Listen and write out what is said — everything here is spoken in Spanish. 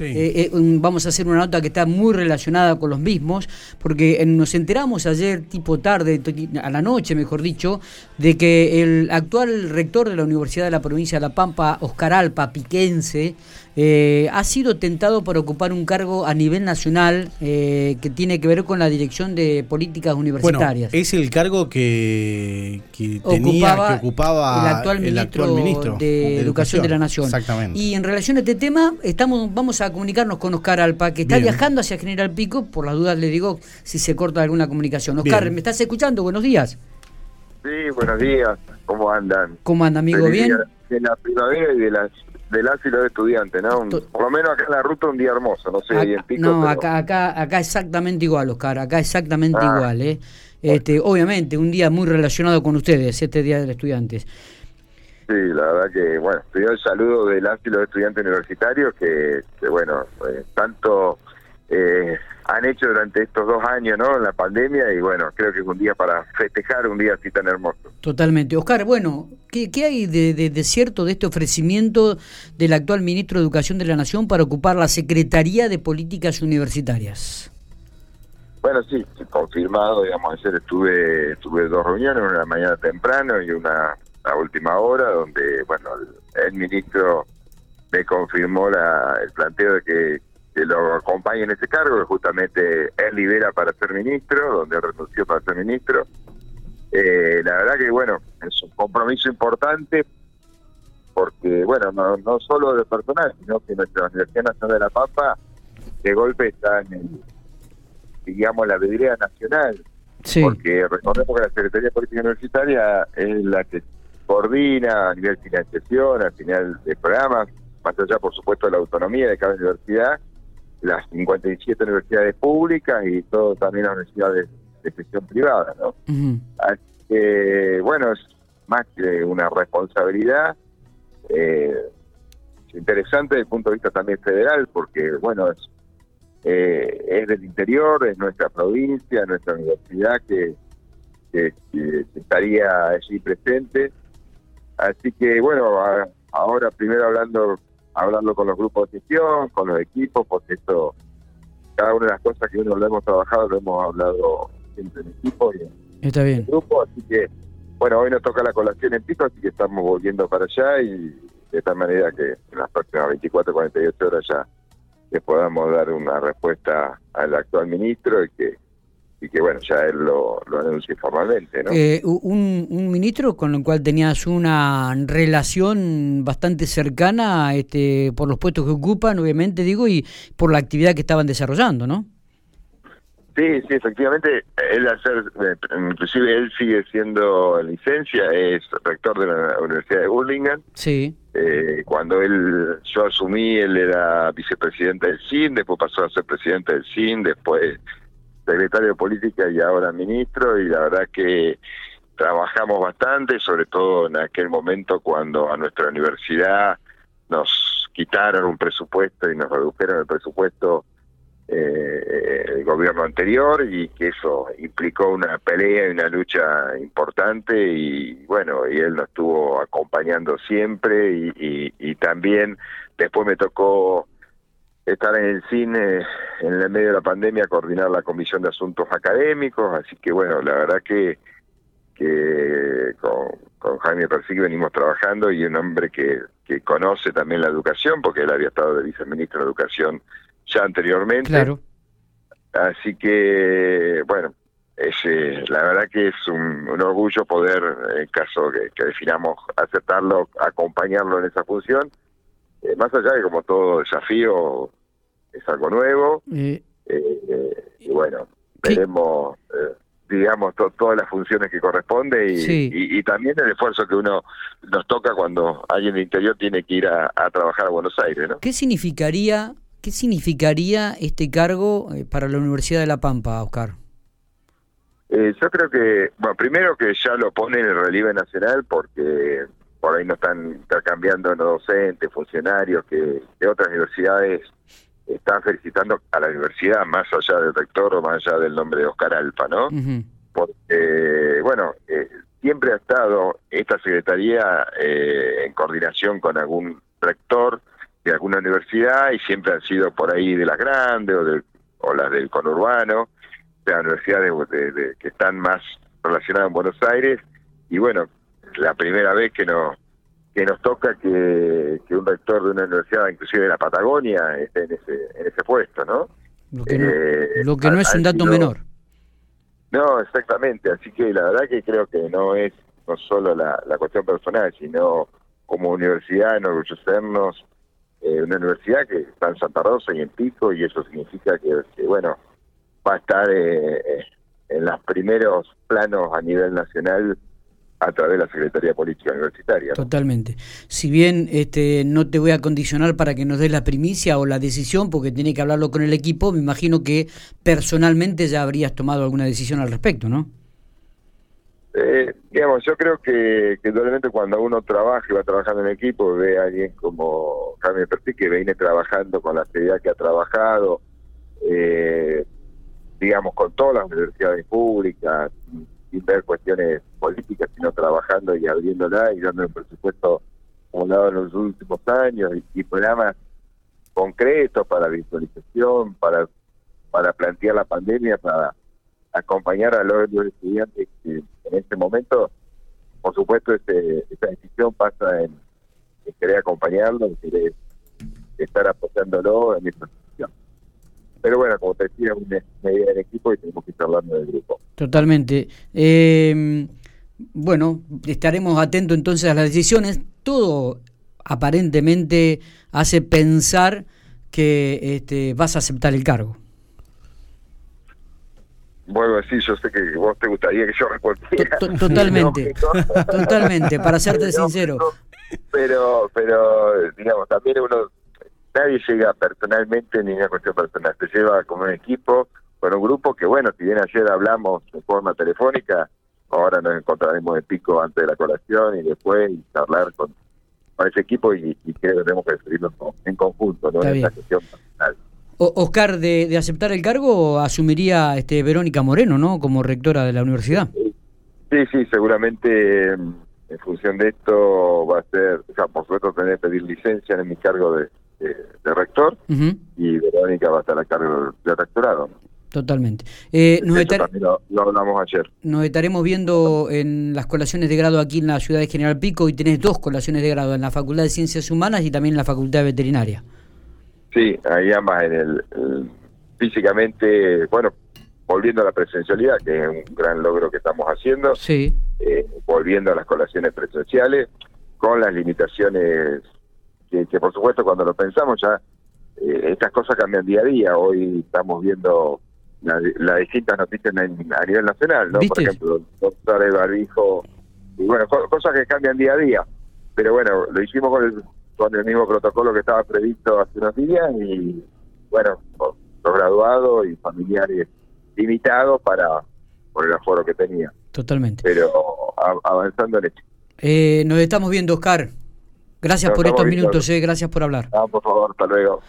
eh, vamos a hacer una nota que está muy relacionada con los mismos, porque nos enteramos ayer, tipo tarde, a la noche, mejor dicho, de que el actual rector de la Universidad de la Provincia de La Pampa, Oscar Alpa, piquense, eh, ha sido tentado por ocupar un cargo a nivel nacional eh, que tiene que ver con la dirección de políticas universitarias. es el cargo que, tenía, que ocupaba el actual ministro, de, Educación, de la Nación. Exactamente. Y en relación a este tema, estamos, vamos a comunicarnos con Oscar Alpa, que está viajando hacia General Pico. Por las dudas le digo si se corta alguna comunicación. Oscar, ¿me estás escuchando? Buenos días. Sí, buenos días. ¿Cómo andan? ¿Cómo anda, amigo? ¿Bien? De la primavera y de las del asilo de estudiantes, ¿no? por lo menos acá en la ruta un día hermoso, no sé, ahí en Pico. No, acá, acá, acá exactamente igual, Oscar, acá exactamente ah. igual, ¿eh? Este, obviamente, un día muy relacionado con ustedes, este Día del Estudiantes. Sí, la verdad que, bueno, pido el saludo del asilo de estudiantes universitarios que, que bueno, eh, tanto eh, han hecho durante estos dos años, ¿no? En la pandemia y bueno, creo que es un día para festejar un día así tan hermoso. Totalmente. Oscar, bueno, ¿qué, hay de, cierto de este ofrecimiento del actual ministro de Educación de la Nación para ocupar la Secretaría de Políticas Universitarias? Bueno, sí, confirmado, digamos, ayer estuve, estuve dos reuniones, una mañana temprano y una a última hora, donde, bueno, el, ministro me confirmó la, el planteo de que que lo acompañe en ese cargo, que justamente él libera para ser ministro, donde renunció para ser ministro. Eh, la verdad que, bueno, es un compromiso importante porque, bueno, no, no solo de personal, sino que nuestra Universidad Nacional de La Pampa de golpe está en, el, digamos, la vidriera nacional. Porque recordemos que la Secretaría Política Universitaria es la que coordina a nivel financiación, al final de programas, más allá, por supuesto, de la autonomía de cada universidad, las 57 universidades públicas y todo también las universidades de gestión privada, ¿no? Así que, bueno, es más que una responsabilidad eh, interesante desde el punto de vista también federal, porque, bueno, es, eh, es del interior, es nuestra provincia, nuestra universidad que, que, estaría allí presente. Así que, bueno, ahora primero hablando hablando con los grupos de gestión, con los equipos, porque esto, cada una de las cosas que uno lo hemos trabajado, lo hemos hablado siempre en equipo y en, Está bien. grupo, así que, bueno, hoy nos toca la colación en Pico, así que estamos volviendo para allá y de tal manera que en las próximas 24, 48 horas ya le podamos dar una respuesta al actual ministro y que y que bueno, ya él lo, lo anuncie formalmente. ¿no? Eh, un, un, ministro con el cual tenías una relación bastante cercana este, por los puestos que ocupan, obviamente, digo, y por la actividad que estaban desarrollando, ¿no? Sí, sí, efectivamente, él hacer, eh, inclusive él sigue siendo licencia, es rector de la Universidad de Burlingame. Sí. Eh, cuando él, yo asumí, él era vicepresidente del CIN, después pasó a ser presidente del CIN, después secretario de política y ahora ministro, y la verdad que trabajamos bastante, sobre todo en aquel momento cuando a nuestra universidad nos quitaron un presupuesto y nos redujeron el presupuesto eh, el gobierno anterior y que eso implicó una pelea y una lucha importante y bueno, y él nos estuvo acompañando siempre y, y también después me tocó estar en el cine en el medio de la pandemia, coordinar la Comisión de Asuntos Académicos, así que bueno, la verdad que, que con, con Jaime Persigue venimos trabajando y un hombre que, que conoce también la educación, porque él había estado de viceministro de Educación ya anteriormente. Claro. Así que, bueno, es, eh, la verdad que es un, orgullo poder, en caso que, que definamos aceptarlo, acompañarlo en esa función eh, más allá de como todo desafío es algo nuevo, eh, y bueno, veremos, eh, digamos, todas las funciones que corresponde y, y, también el esfuerzo que uno nos toca cuando alguien de interior tiene que ir a, trabajar a Buenos Aires. ¿no? ¿Qué significaría, qué significaría este cargo para la Universidad de La Pampa, Oscar? yo creo que, bueno, primero que ya lo pone en el relieve nacional porque por ahí no están intercambiando los docentes, funcionarios, que, de otras universidades están felicitando a la universidad, más allá del rector o más allá del nombre de Oscar Alfa, ¿no? Porque, bueno, eh, siempre ha estado esta secretaría eh, en coordinación con algún rector de alguna universidad y siempre han sido por ahí de las grandes o, de, o las del conurbano, o sea, universidades de, que están más relacionadas en Buenos Aires. Y bueno, la primera vez que nos que nos toca que, un rector de una universidad, inclusive de la Patagonia, esté en ese, en ese puesto, ¿no? Lo que no, eh, lo que no es un dato menor. No, exactamente. Así que la verdad que creo que no es no solo la, la cuestión personal, sino como universidad enorgullecernos eh, una universidad que está en Santa Rosa y en Pico y eso significa que, bueno va a estar eh, eh, en los primeros planos a nivel nacional a través de la Secretaría Política Universitaria. Totalmente. Si bien este, no te voy a condicionar para que nos des la primicia o la decisión, porque tiene que hablarlo con el equipo, me imagino que personalmente ya habrías tomado alguna decisión al respecto, ¿no? Eh, digamos, yo creo que, que cuando uno trabaja y va trabajando en equipo, ve a alguien como Jaime Pertí que viene trabajando con la seriedad que ha trabajado, eh, digamos, con todas las universidades públicas, sin, ver cuestiones políticas, sino trabajando y abriéndola y dando el presupuesto como dado en los últimos años y, programas concretos para visualización, para, para plantear la pandemia, para acompañar a los, estudiantes que en este momento, por supuesto, este, esta decisión pasa en, querer acompañarlo, en querer estar apoyándolo en esta situación. Pero bueno, como te decía, es una idea del equipo y tenemos que estar hablando del grupo. Totalmente. Eh, bueno, estaremos atentos entonces a las decisiones. Todo aparentemente hace pensar que este, vas a aceptar el cargo. Bueno, sí, yo sé que vos te gustaría que yo respondiera. Totalmente, totalmente, para serte sincero. Pero, pero, digamos, también uno, nadie llega personalmente ni una cuestión personal, se lleva como un equipo, con un grupo que, bueno, si bien ayer hablamos de forma telefónica, ahora nos encontraremos en pico antes de la colación y después y charlar con, con ese equipo y, creo que tenemos que decidirlo en conjunto, ¿no? en esta cuestión personal. Oscar, de, aceptar el cargo, asumiría este Verónica Moreno, ¿no? Como rectora de la universidad. Sí, sí, seguramente em, en función de esto va a ser, o sea, por supuesto tener que pedir licencia en mi cargo de, rector y Verónica va a estar a cargo del rectorado. Totalmente. Eh, nos lo, hablamos ayer. Nos estaremos viendo en las colaciones de grado aquí en la ciudad de General Pico y tenés dos colaciones de grado en la Facultad de Ciencias Humanas y también en la Facultad de Veterinaria. Sí, ahí ambas en el, físicamente, bueno, volviendo a la presencialidad, que es un gran logro que estamos haciendo, sí. Eh, volviendo a las colaciones presenciales, con las limitaciones que, por supuesto cuando lo pensamos ya, eh, estas cosas cambian día a día, hoy estamos viendo las distintas noticias a nivel nacional, ¿no? Por ejemplo, doctor el barbijo, y bueno, cosas que cambian día a día, pero bueno, lo hicimos con el con el mismo protocolo que estaba previsto hace unos días y bueno, los graduados y familiares limitados para por el aforo que tenía. Totalmente. Pero avanzando en esto. Eh, nos estamos viendo, Oscar. Gracias por estos minutos, eh, gracias por hablar. Ah, por favor, hasta luego.